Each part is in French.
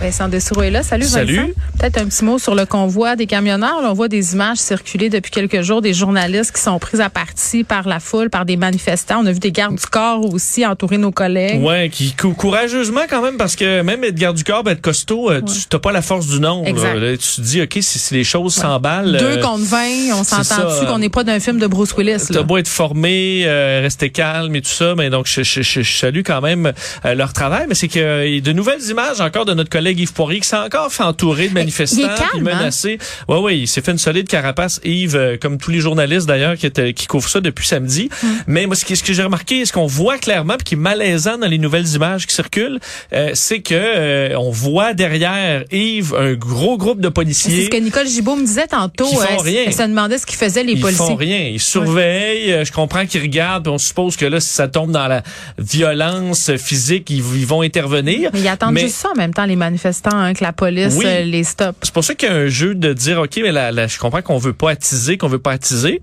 Vincent Dessoureau est là. Salut, Salut. Vincent. Peut-être un petit mot sur le convoi des camionneurs. Là, on voit des images circuler depuis quelques jours des journalistes qui sont pris à partie par la foule, par des manifestants. On a vu des gardes du corps aussi entourer nos collègues. Ouais, qui cou- courageusement quand même parce que même être garde du corps, ben, être costaud, euh, tu t'as pas la force du nombre. Exact. Là, tu te dis ok si, si les choses s'emballent. Deux euh, contre 20, on s'entend-tu ça. qu'on n'est pas d'un film de Bruce Willis? T'as beau être formé, euh, rester calme et tout ça, mais donc je, je- je- je salue quand même euh, leur travail. Mais c'est que de nouvelles images encore de notre collègue Yves Poirier qui s'est encore fait entourer de manifestants, il est calme, puis menacé. Ouais, ouais, il s'est fait une solide carapace. Yves, euh, comme tous les journalistes d'ailleurs qui, étaient- qui couvrent ça depuis samedi. Mm. Mais moi, ce, qui- ce que j'ai remarqué, ce qu'on voit clairement, puis qui est malaisant dans les nouvelles images qui circulent, euh, c'est que euh, on voit derrière Yves un gros groupe de C'est policiers. ce que Nicole Gibault me disait tantôt. Qui font Elle- rien. Elle se demandait ce qu'ils faisaient les ils policiers. font rien, ils surveillent. euh, Je comprends qu'ils regardent, puis on suppose que là, si ça tombe dans la violence physique, ils, ils vont intervenir. Mais ils attendent juste ça en même temps, les manifestants, hein, que la police Oui. euh, les stoppe. C'est pour ça qu'il y a un jeu de dire, ok, mais là, là, je comprends qu'on veut pas attiser, qu'on veut pas attiser.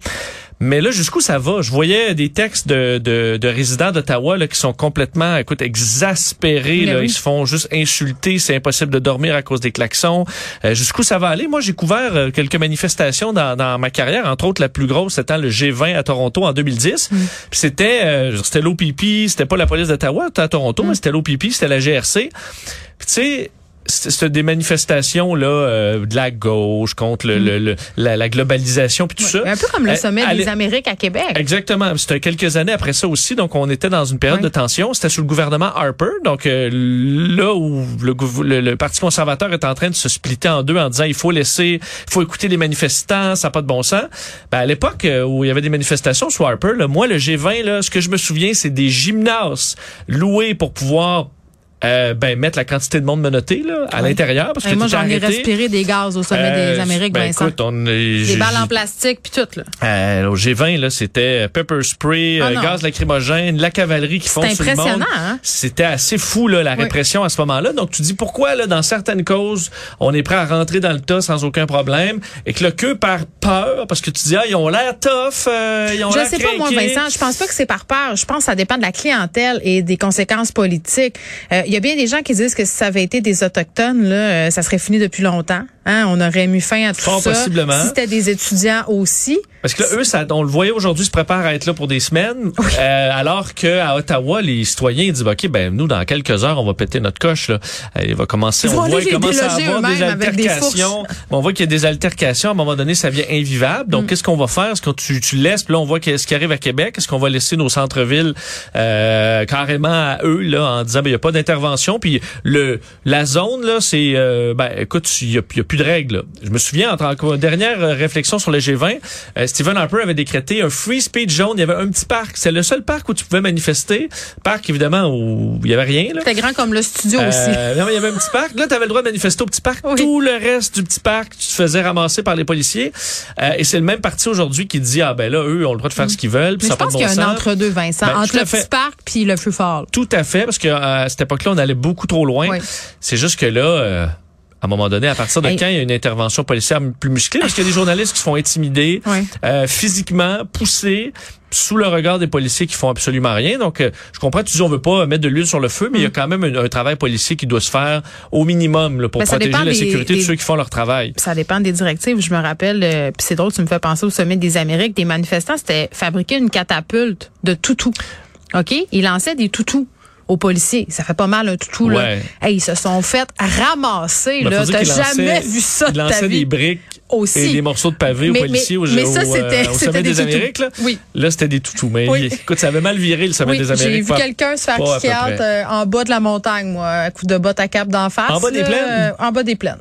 Mais là, jusqu'où ça va? Je voyais des textes de, de, de résidents d'Ottawa là, qui sont complètement, écoute, exaspérés. Là. oui. Ils se font juste insulter. C'est impossible de dormir à cause des klaxons. Euh, jusqu'où ça va aller? Moi, j'ai couvert euh, quelques manifestations dans, dans ma carrière. Entre autres, la plus grosse étant le G20 à Toronto en 2010. Mm. C'était euh, c'était l'OPP, c'était pas la police d'Ottawa, c'était à Toronto, Mm. mais c'était l'OPP, c'était la GRC. Tu sais, c'est des manifestations là euh, de la gauche contre le, le- le- la, la globalisation puis tout ça. Un peu comme le Euh, sommet des Amériques à Québec. Exactement. C'était quelques années après ça aussi, donc on était dans une période Oui. de tension. C'était sous le gouvernement Harper, donc euh, là où le- le Parti conservateur est en train de se splitter en deux en disant il faut laisser, il faut écouter les manifestants, ça n'a pas de bon sens. Ben, à l'époque euh, où il y avait des manifestations sous Harper, là, moi le G20, là, ce que je me souviens, c'est des gymnases loués pour pouvoir euh, ben, mettre la quantité de monde menotté là, à Oui. l'intérieur parce Et que moi, j'en ai respiré des gaz au sommet Euh, des Amériques, ben, Vincent. écoute, on, des balles en plastique puis tout, là. euh, au G20, là, c'était pepper spray, Ah euh, gaz lacrymogène, la cavalerie qui font sur le monde. impressionnant, hein? C'était assez fou, là, la Oui. répression à ce moment-là. Donc, tu dis pourquoi, là, dans certaines causes, on est prêt à rentrer dans le tas sans aucun problème et que le que par peur, parce que tu dis, ah, ils ont l'air tough, euh, ils ont Je sais pas, moi. Vincent. Je pense pas que c'est par peur. Je pense que ça dépend de la clientèle et des conséquences politiques. Euh, Il y a bien des gens qui disent que si ça avait été des autochtones, là, euh, ça serait fini depuis longtemps. Hein? On aurait mis fin à tout Fort ça. possiblement. Si c'était des étudiants aussi. Parce que là, eux, ça, on le voyait aujourd'hui, se préparent à être là pour des semaines, euh, alors que à Ottawa, les citoyens ils disent, ok, ben nous, dans quelques heures, on va péter notre coche. Là. Euh, Il va commencer, Ils on voit, à déloger avoir des altercations. on voit qu'il y a des altercations. À un moment donné, ça devient invivable. Mm. Donc, qu'est-ce qu'on va faire? Est-ce que tu, tu laisses? Puis là, on voit qu'est-ce qui arrive à Québec. Est-ce qu'on va laisser nos centres-villes euh, carrément à eux là, en disant, ben il y a pas d'intervention. Puis le la zone là, c'est, euh, ben écoute, il y a, y a plus de règles. là. Je me souviens, en tant que dernière euh, réflexion sur le G20, euh, Stephen Harper avait décrété un free speech zone. Il y avait un petit parc. C'est le seul parc où tu pouvais manifester. Parc, évidemment, où il y avait rien. C'était grand comme le studio aussi. Euh, non, il y avait un petit parc. Là, tu avais le droit de manifester au petit parc. Oui. Tout le reste du petit parc, tu te faisais ramasser par les policiers. Euh, et c'est le même parti aujourd'hui qui dit, ah ben là, eux ont le droit de faire ce qu'ils veulent. puis Mais ça je pense qu'il y a un entre-deux, Vincent. Ben, entre le fait. petit parc puis le feu fort. Tout à fait, parce que euh, à cette époque-là, on allait beaucoup trop loin. Oui. C'est juste que là, à un moment donné, à partir de Hey. quand il y a une intervention policière plus musclée, parce qu'il y a des journalistes qui se font intimider, Oui. euh, physiquement, poussés, sous le regard des policiers qui font absolument rien. Donc, euh, je comprends, tu dis on veut pas mettre de l'huile sur le feu, mais il y a quand même un, un travail policier qui doit se faire au minimum là, pour Ben, protéger la des- sécurité des- de ceux qui font leur travail. Ça dépend des directives. Je me rappelle, euh, puis c'est drôle, tu me fais penser au sommet des Amériques, des manifestants, c'était fabriquer une catapulte de toutous. OK? Ils lançaient des toutous aux policiers. Ça fait pas mal un toutou, là. Hey, ils se sont fait ramasser, Ben, là. T'as jamais vu ça Ils de ta lançaient vie. des briques Aussi. et des morceaux de pavé aux Mais- policiers au, mais- mais ça, euh, au sommet des. Amériques. Là, Oui. là c'était des toutous. Mais Oui. écoute, ça avait mal viré le sommet Oui, des Amériques. j'ai vu quelqu'un se faire kick euh, en bas de la montagne, moi, à coup de botte à cap d'en face. En bas des plaines? euh, en bas des plaines.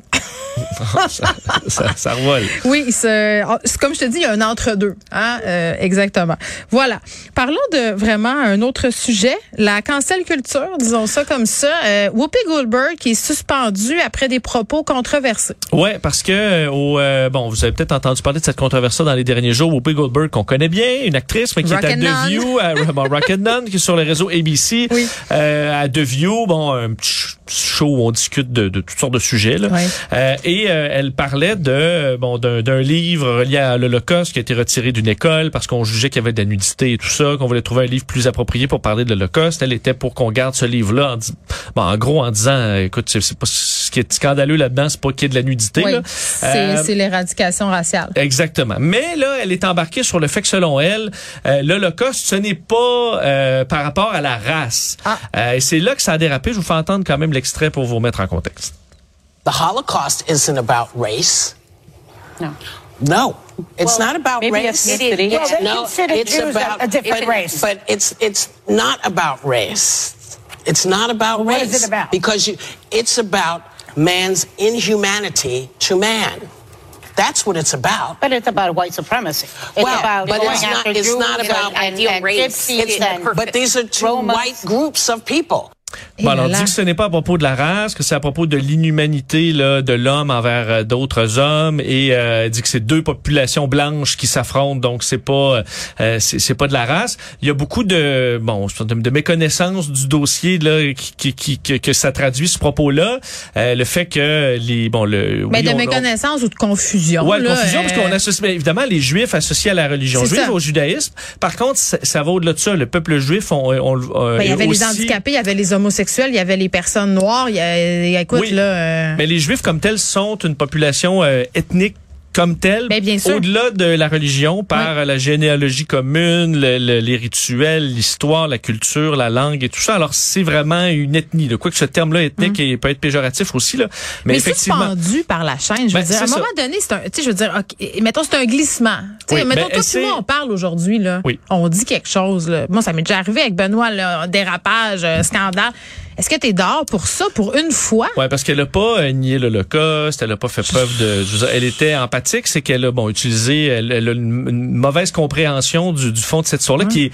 Ça, ça, ça revole. Oui, c'est c'est comme je te dis, il y a un entre-deux. Hein? euh, exactement. Voilà. Parlons de vraiment un autre sujet, la cancel culture, disons ça comme ça. Euh, Whoopi Goldberg qui est suspendue après des propos controversés. Ouais, parce que euh, au euh, bon, vous avez peut-être entendu parler de cette controverse dans les derniers jours. Whoopi Goldberg qu'on connaît bien, une actrice, mais qui est à. The View, à bon, Rock'n'None, qui est sur le réseau ABC, Oui. euh, à The View, bon, un petit show où on discute de, de toutes sortes de sujets. Là. Euh, et Et euh, elle parlait de bon d'un livre relié à l'Holocauste qui a été retiré d'une école parce qu'on jugeait qu'il y avait de la nudité et tout ça, qu'on voulait trouver un livre plus approprié pour parler de l'Holocauste. Elle était pour qu'on garde ce livre-là, en, bon, en gros en disant, écoute, c'est pas ce qui est scandaleux là-dedans, c'est pas qu'il y ait de la nudité. Oui, c'est l'éradication raciale. Exactement. Mais là, elle est embarquée sur le fait que selon elle, l'Holocauste, ce n'est pas par rapport à la race. Ah. et c'est là que ça a dérapé. Je vous fais entendre quand même l'extrait pour vous remettre en contexte. The Holocaust isn't about race. No. No, it's well, not about maybe race. Ethnicity. Well, yeah. no, it's Jews about a different but, race. But it's it's not about race. It's not about well, race. What is it about? Because you, it's about man's inhumanity to man. That's what it's about. But it's about white supremacy. It's well, about but going it's not, after it's Jews not about and, and, and race. Gypsies and but these are two Romans. white groups of people. Bon, alors, on dit que ce n'est pas à propos de la race, que c'est à propos de l'inhumanité là, de l'homme envers euh, d'autres hommes, et euh, dit que c'est deux populations blanches qui s'affrontent, donc c'est pas euh, c'est pas de la race. Il y a beaucoup de bon de, de méconnaissance du dossier là qui, qui, qui que ça traduit ce propos-là, euh, le fait que les bon le mais oui, de on, méconnaissance ou de confusion. Ouais, là, confusion parce qu'on euh, associe mais évidemment les juifs associés à la religion juive ça. au judaïsme. Par contre, ça, ça va au-delà de ça. Le peuple juif, on, on, euh, Ben, il y avait aussi- les handicapés, il y avait les homosexuels, il y avait les personnes noires. Il y a, écoute, Oui. là. euh, Mais les Juifs comme tels sont une population euh, ethnique comme telle, Ben, au-delà de la religion, par la généalogie commune, le- le- les rituels, l'histoire, la culture, la langue et tout ça. Alors c'est vraiment une ethnie. De quoi que ce terme-là ethnique il peut être péjoratif aussi là, mais, mais effectivement. suspendu par la chaîne. Je veux Ben, dire, à un ça. moment donné, c'est un, tu sais, je veux dire, ok, mettons, c'est un glissement. Tu sais, Oui, mettons, ben, toi, moi, on parle aujourd'hui, là. Oui. On dit quelque chose, là. Moi, ça m'est déjà arrivé avec Benoît, là, dérapage, scandale. Est-ce que t'es dehors pour ça, pour une fois? Ouais, parce qu'elle a pas euh, nié l'Holocauste, elle a pas fait preuve de. elle était empathique, c'est qu'elle a bon utilisé, elle, elle a une, une mauvaise compréhension du, du fond de cette histoire-là qui est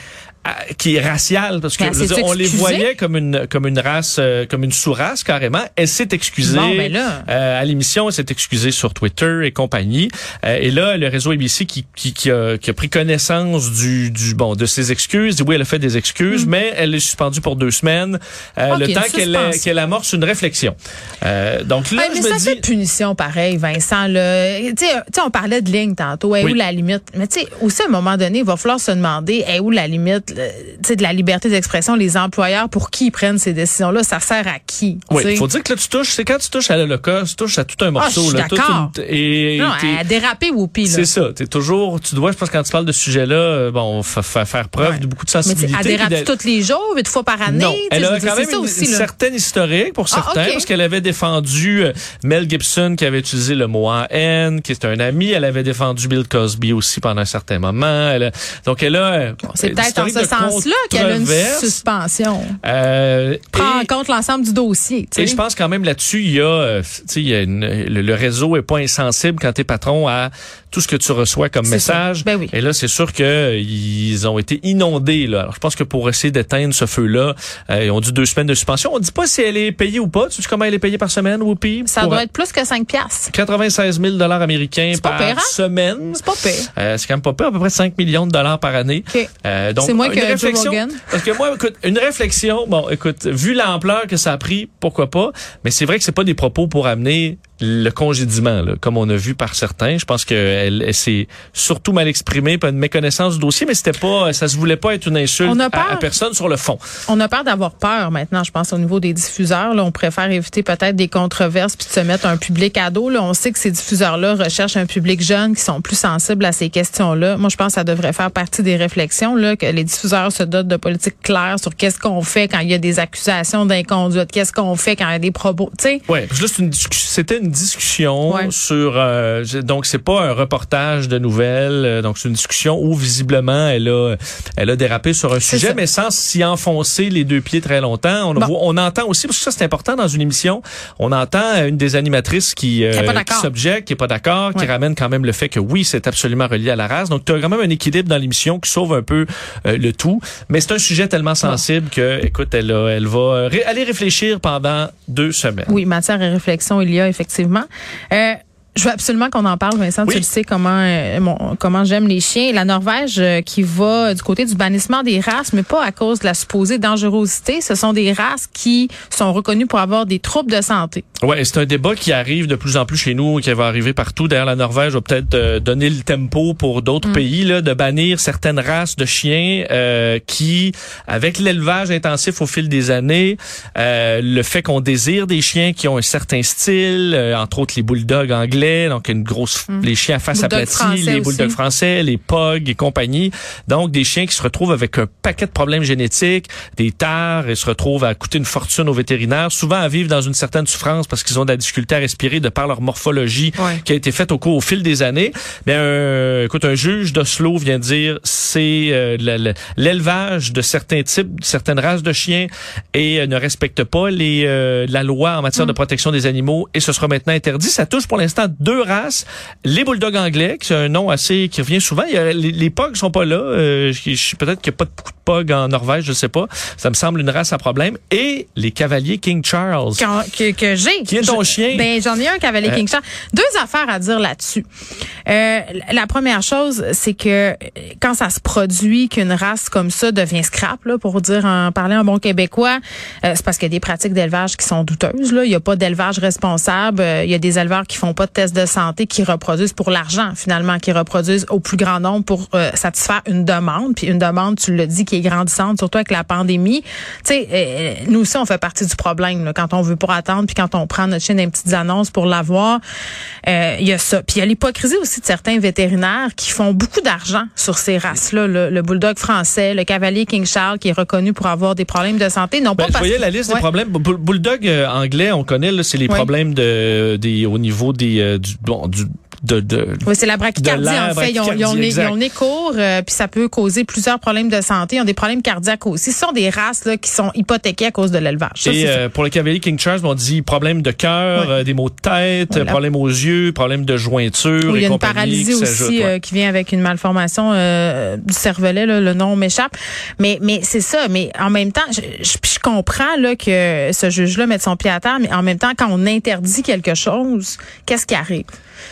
qui est raciale parce que elle je veux dire, on les voyait comme une comme une race euh, comme une sous-race carrément elle s'est excusée Bon, ben là. euh, à l'émission elle s'est excusée sur Twitter et compagnie Euh, et là le réseau ABC qui qui, qui, a, qui a pris connaissance du du bon de ses excuses dit oui elle a fait des excuses mais elle est suspendue pour deux semaines euh, Mm. Ok, le temps qu'elle suspension. qu'elle amorce une réflexion euh, donc là Ouais, mais je ça me fait dis punition pareil, Vincent. Là. Tu sais, on parlait de ligne tantôt. Est Oui. où la limite? Mais tu sais, aussi à un moment donné, il va falloir se demander est où la limite? De la liberté d'expression, les employeurs, pour qui ils prennent ces décisions-là, ça sert à qui? oui, il faut dire que là tu touches, c'est quand tu touches à l'Holocauste, tu touches à tout un morceau Ah, là, toute d'accord. une- et Non, à déraper Whoopi. C'est ça. T'es toujours, tu dois, je pense, quand tu parles de ce sujet-là, euh, bon, fa- fa- faire preuve Ouais. de beaucoup de Mais sensibilité. elle dérape puis de- tous les jours, une fois par année. non, elle a quand même une, aussi, une là. certaine historique pour Ah, certains, parce qu'elle avait défendu euh, Mel Gibson qui avait utilisé le mot en haine, qui est un ami. Elle avait défendu Bill Cosby aussi pendant un certain moment. Elle a- donc elle a. euh, C'est peut-être en historique ce sens-là qu'elle a une suspension. Euh, Prend et- en compte l'ensemble du dossier. tu et je pense quand même là-dessus, il y a, euh, tu il y a une- le, le réseau est pas insensible quand t'es patron à tout ce que tu reçois comme message. Ben oui. Et là, c'est sûr que ils ont été inondés. Là. Alors, je pense que pour essayer d'éteindre ce feu-là, euh, ils ont dû deux semaines de suspension. On dit pas si elle est payée ou pas. Tu sais comment elle est payée par semaine, Whoopi? Ça doit être plus que 5 piastres. 96 000 dollars américains par pire, hein? semaine. C'est pas pire. Euh, c'est quand même pas pire, à peu près 5 millions de dollars par année. OK. Euh, donc, C'est moins une que Joe réflexion. Rogan. Parce que moi, écoute, une réflexion, bon, écoute, vu l'ampleur que ça a pris, pourquoi pas, mais c'est vrai que c'est pas des propos pour amener le congédiement, là, comme on a vu par certains. Je pense qu'elle elle, s'est surtout mal exprimée, pas une méconnaissance du dossier, mais c'était pas, ça se voulait pas être une insulte On a à, peur. à personne sur le fond. On a peur d'avoir peur maintenant, je pense, au niveau des diffuseurs. Là, on préfère éviter peut-être des controverses puis de se mettre un public à dos. Là, on sait que ces diffuseurs-là recherchent un public jeune qui sont plus sensibles à ces questions-là. Moi, je pense que ça devrait faire partie des réflexions, là, que les diffuseurs se dotent de politiques claires sur qu'est-ce qu'on fait quand il y a des accusations d'inconduite, qu'est-ce qu'on fait quand il y a des propos. Tu sais, Ouais, là, c'est une discussion- c'était une discussion Ouais. sur euh, donc c'est pas un reportage de nouvelles, euh, donc c'est une discussion où visiblement elle a elle a dérapé sur un sujet ça. mais sans s'y enfoncer les deux pieds très longtemps. On, Bon. on entend aussi parce que ça c'est important dans une émission, on entend une des animatrices qui euh, Qui est pas d'accord. s'objecte, qui est pas d'accord, qui ramène quand même le fait que oui, c'est absolument relié à la race. Donc tu as quand même un équilibre dans l'émission qui sauve un peu euh, le tout, mais c'est un sujet tellement sensible que écoute, elle a- elle va ré- aller réfléchir pendant deux semaines. oui, matière et réflexion, il y a effectivement. Euh, Je veux absolument qu'on en parle, Vincent. Oui. Tu le sais comment euh, mon- comment j'aime les chiens. La Norvège euh, qui va du côté du bannissement des races, mais pas à cause de la supposée dangerosité. Ce sont des races qui sont reconnues pour avoir des troubles de santé. Ouais, c'est un débat qui arrive de plus en plus chez nous, qui va arriver partout. D'ailleurs, la Norvège va peut-être euh, donner le tempo pour d'autres pays là, de bannir certaines races de chiens euh, qui, avec l'élevage intensif au fil des années, euh, le fait qu'on désire des chiens qui ont un certain style, euh, entre autres les bulldogs anglais, donc une grosse, les chiens à face aplatie, les bulldogs français, les pogs et compagnie. Donc des chiens qui se retrouvent avec un paquet de problèmes génétiques, des tares et se retrouvent à coûter une fortune aux vétérinaires, souvent à vivre dans une certaine souffrance parce qu'ils ont de la difficulté à respirer de par leur morphologie Ouais. qui a été faite au cours au fil des années. Mais un, écoute, un juge d'Oslo vient de dire c'est euh, l'élevage de certains types, certaines races de chiens et euh, ne respecte pas les euh, la loi en matière de protection des animaux et ce sera maintenant interdit. Ça touche pour l'instant deux races, les bulldogs anglais, qui c'est un nom assez qui revient souvent. Il y a, les, les pogs sont pas là. Euh, Peut-être qu'il n'y a pas beaucoup de pogs en Norvège, je sais pas. Ça me semble une race à problème. Et les cavaliers King Charles. Quand- que, que j'ai. Qui est ton Je- chien? Ben, j'en ai un cavalier Euh. King Charles. Deux affaires à dire là-dessus. Euh, la première chose, c'est que euh, quand ça se produit qu'une race comme ça devient scrap, là, pour dire en parler en bon québécois, c'est parce qu'il y a des pratiques d'élevage qui sont douteuses. Là. Il n'y a pas d'élevage responsable. Il y a des éleveurs qui font pas de tests de santé, qui reproduisent pour l'argent, finalement, qui reproduisent au plus grand nombre pour euh, satisfaire une demande. Puis une demande, tu le dis, qui est grandissante, surtout avec la pandémie. Tu sais, euh, nous aussi, on fait partie du problème. là, quand on veut pas attendre, puis quand on prend notre dans les petites annonces pour l'avoir, euh, il y a ça. Puis il y a l'hypocrisie aussi de certains vétérinaires qui font beaucoup d'argent sur ces races-là. Le, le bulldog français, le cavalier King Charles, qui est reconnu pour avoir des problèmes de santé, non Ben, pas je parce voyais la liste Ouais. des problèmes. Bull- Bulldog euh, anglais, on connaît, c'est les problèmes de, des, au niveau des, euh, du, bon, du, de, de, Oui, c'est la brachycardie, en fait. Ils ont, ils ont, ils ont nez court, euh, puis ça peut causer plusieurs problèmes de santé. Ils ont des problèmes cardiaques aussi. Ce sont des races là, qui sont hypothéquées à cause de l'élevage. Et euh, pour le cavalier King Charles, on dit problème de cœur, euh, des maux de tête, Voilà. problème aux yeux, problème de jointure Oui, il y et a une paralysie qui aussi ouais. euh, qui vient avec une malformation euh, du cervelet, là, le nom m'échappe. Mais mais c'est ça. Mais en même temps, je, je, je comprends là que ce juge-là mette son pied à terre, mais en même temps, quand on interdit quelque chose, qu'est-ce qui arrive?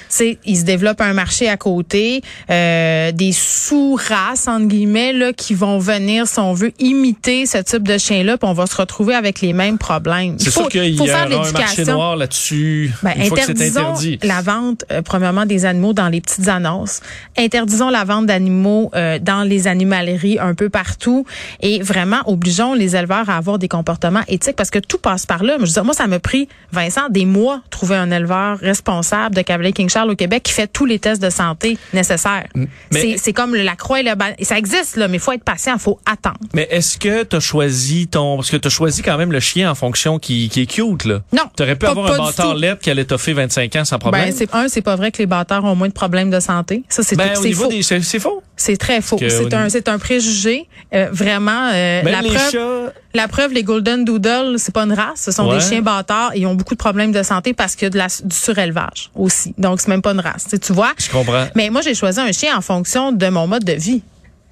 C'est, il se développe un marché à côté, euh, des sous-races entre guillemets là qui vont venir, si on veut, imiter ce type de chien-là, puis on va se retrouver avec les mêmes problèmes. C'est Il faut, sûr qu'il y faire de aura un marché noir là-dessus Ben, interdisons interdit. la vente, euh, premièrement, des animaux dans les petites annonces. Interdisons la vente d'animaux euh, dans les animaleries un peu partout. Et vraiment, obligeons les éleveurs à avoir des comportements éthiques parce que tout passe par là. Je veux dire, moi, ça m'a pris, Vincent, des mois trouver un éleveur responsable de Cavalier King Charles au Québec qui fait tous les tests de santé nécessaires. C'est- comme la croix et le ban- Ça existe, là, mais il faut être patient, il faut attendre. Mais est-ce que tu as choisi ton parce que tu as choisi quand même le chien en fonction qui, qui est cute là. Non, Tu aurais pu pas- avoir pas un bâtard lettre qui allait t'offrir 25 ans sans problème. Ben, c'est un, c'est pas vrai que les bâtards ont moins de problèmes de santé. Ça, c'est Ben, faux. des c'est faux. C'est très faux. C'est un, c'est un préjugé. Euh, vraiment, euh, la les preuve, chats la preuve, les Golden Doodle, c'est pas une race. Ce sont Ouais. des chiens bâtards et ils ont beaucoup de problèmes de santé parce qu'il y a de la, du surélevage aussi. Donc, c'est même pas une race. Tu sais, Tu vois? Je comprends. Mais moi, j'ai choisi un chien en fonction de mon mode de vie.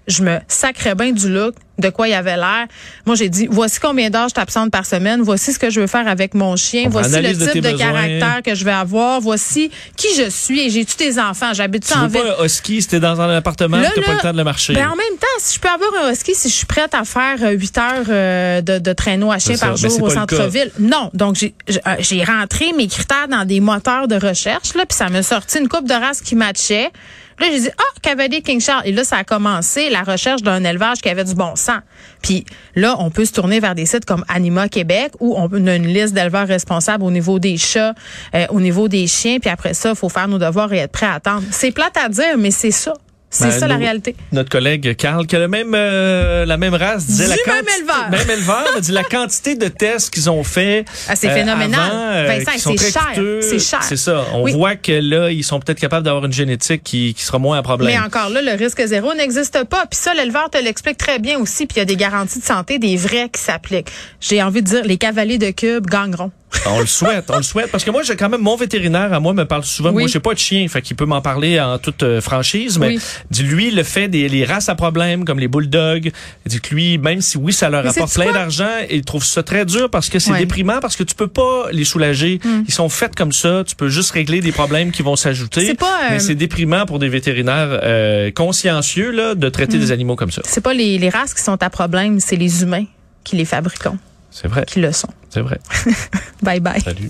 Je me sacrais bien du look, de quoi il avait l'air. Moi, j'ai dit, voici combien d'heures je t'absente par semaine, voici ce que je veux faire avec mon chien, On voici le de type de, caractère que je vais avoir, voici qui je suis et j'ai-tu des enfants, j'habite en ville. pas un husky si t'es dans un appartement, t'as pas le temps de le marcher? Ben, en même temps, si je peux avoir un husky, si je suis prête à faire euh, 8 heures euh, de, de traîneau à chien ça, par jour au centre-ville, non. Donc, j'ai euh, j'ai rentré mes critères dans des moteurs de recherche, là, puis ça m'a sorti une coupe de race qui matchait. Là, j'ai dit, ah, Cavalier King Charles. Et là, ça a commencé la recherche d'un élevage qui avait du bon sens. Puis là, on peut se tourner vers des sites comme Anima Québec où on a une liste d'éleveurs responsables au niveau des chats, euh, au niveau des chiens. Puis après ça, il faut faire nos devoirs et être prêt à attendre. C'est plate à dire, mais c'est ça. C'est Ben, ça la réalité. Notre collègue Carl, qui a le même, euh, la même race, disait Du la même quantité, éleveur. même éleveur, dit la quantité de tests qu'ils ont fait. Ah, c'est euh, phénoménal. euh, Vincent, c'est cher. C'est cher. C'est ça. On Oui. voit que là, ils sont peut-être capables d'avoir une génétique qui, qui sera moins un problème. Mais encore là, le risque zéro n'existe pas. Puis ça, l'éleveur te l'explique très bien aussi. Puis il y a des garanties de santé, des vrais qui s'appliquent. J'ai envie de dire, les cavaliers de cube gagneront. On le souhaite, on le souhaite. Parce que moi, j'ai quand même mon vétérinaire à moi me parle souvent. Oui. Moi, j'ai pas de chien, fait qu'il peut m'en parler en toute euh, franchise. Mais Oui. lui, le fait des les races à problème comme les bulldogs, dit que lui, même si oui, ça leur Mais apporte plein d'argent, il trouve ça très dur parce que c'est Ouais. Hmm. déprimant, parce que tu peux pas les soulager. Ils sont faits comme ça. Tu peux juste régler des problèmes qui vont s'ajouter. C'est pas, euh, Mais c'est déprimant pour des vétérinaires euh, consciencieux là de Hmm. traiter des animaux comme ça. C'est pas les, les races qui sont à problème, c'est les humains qui les fabriquons, C'est vrai, qui le sont. c'est vrai. Bye bye. Salut.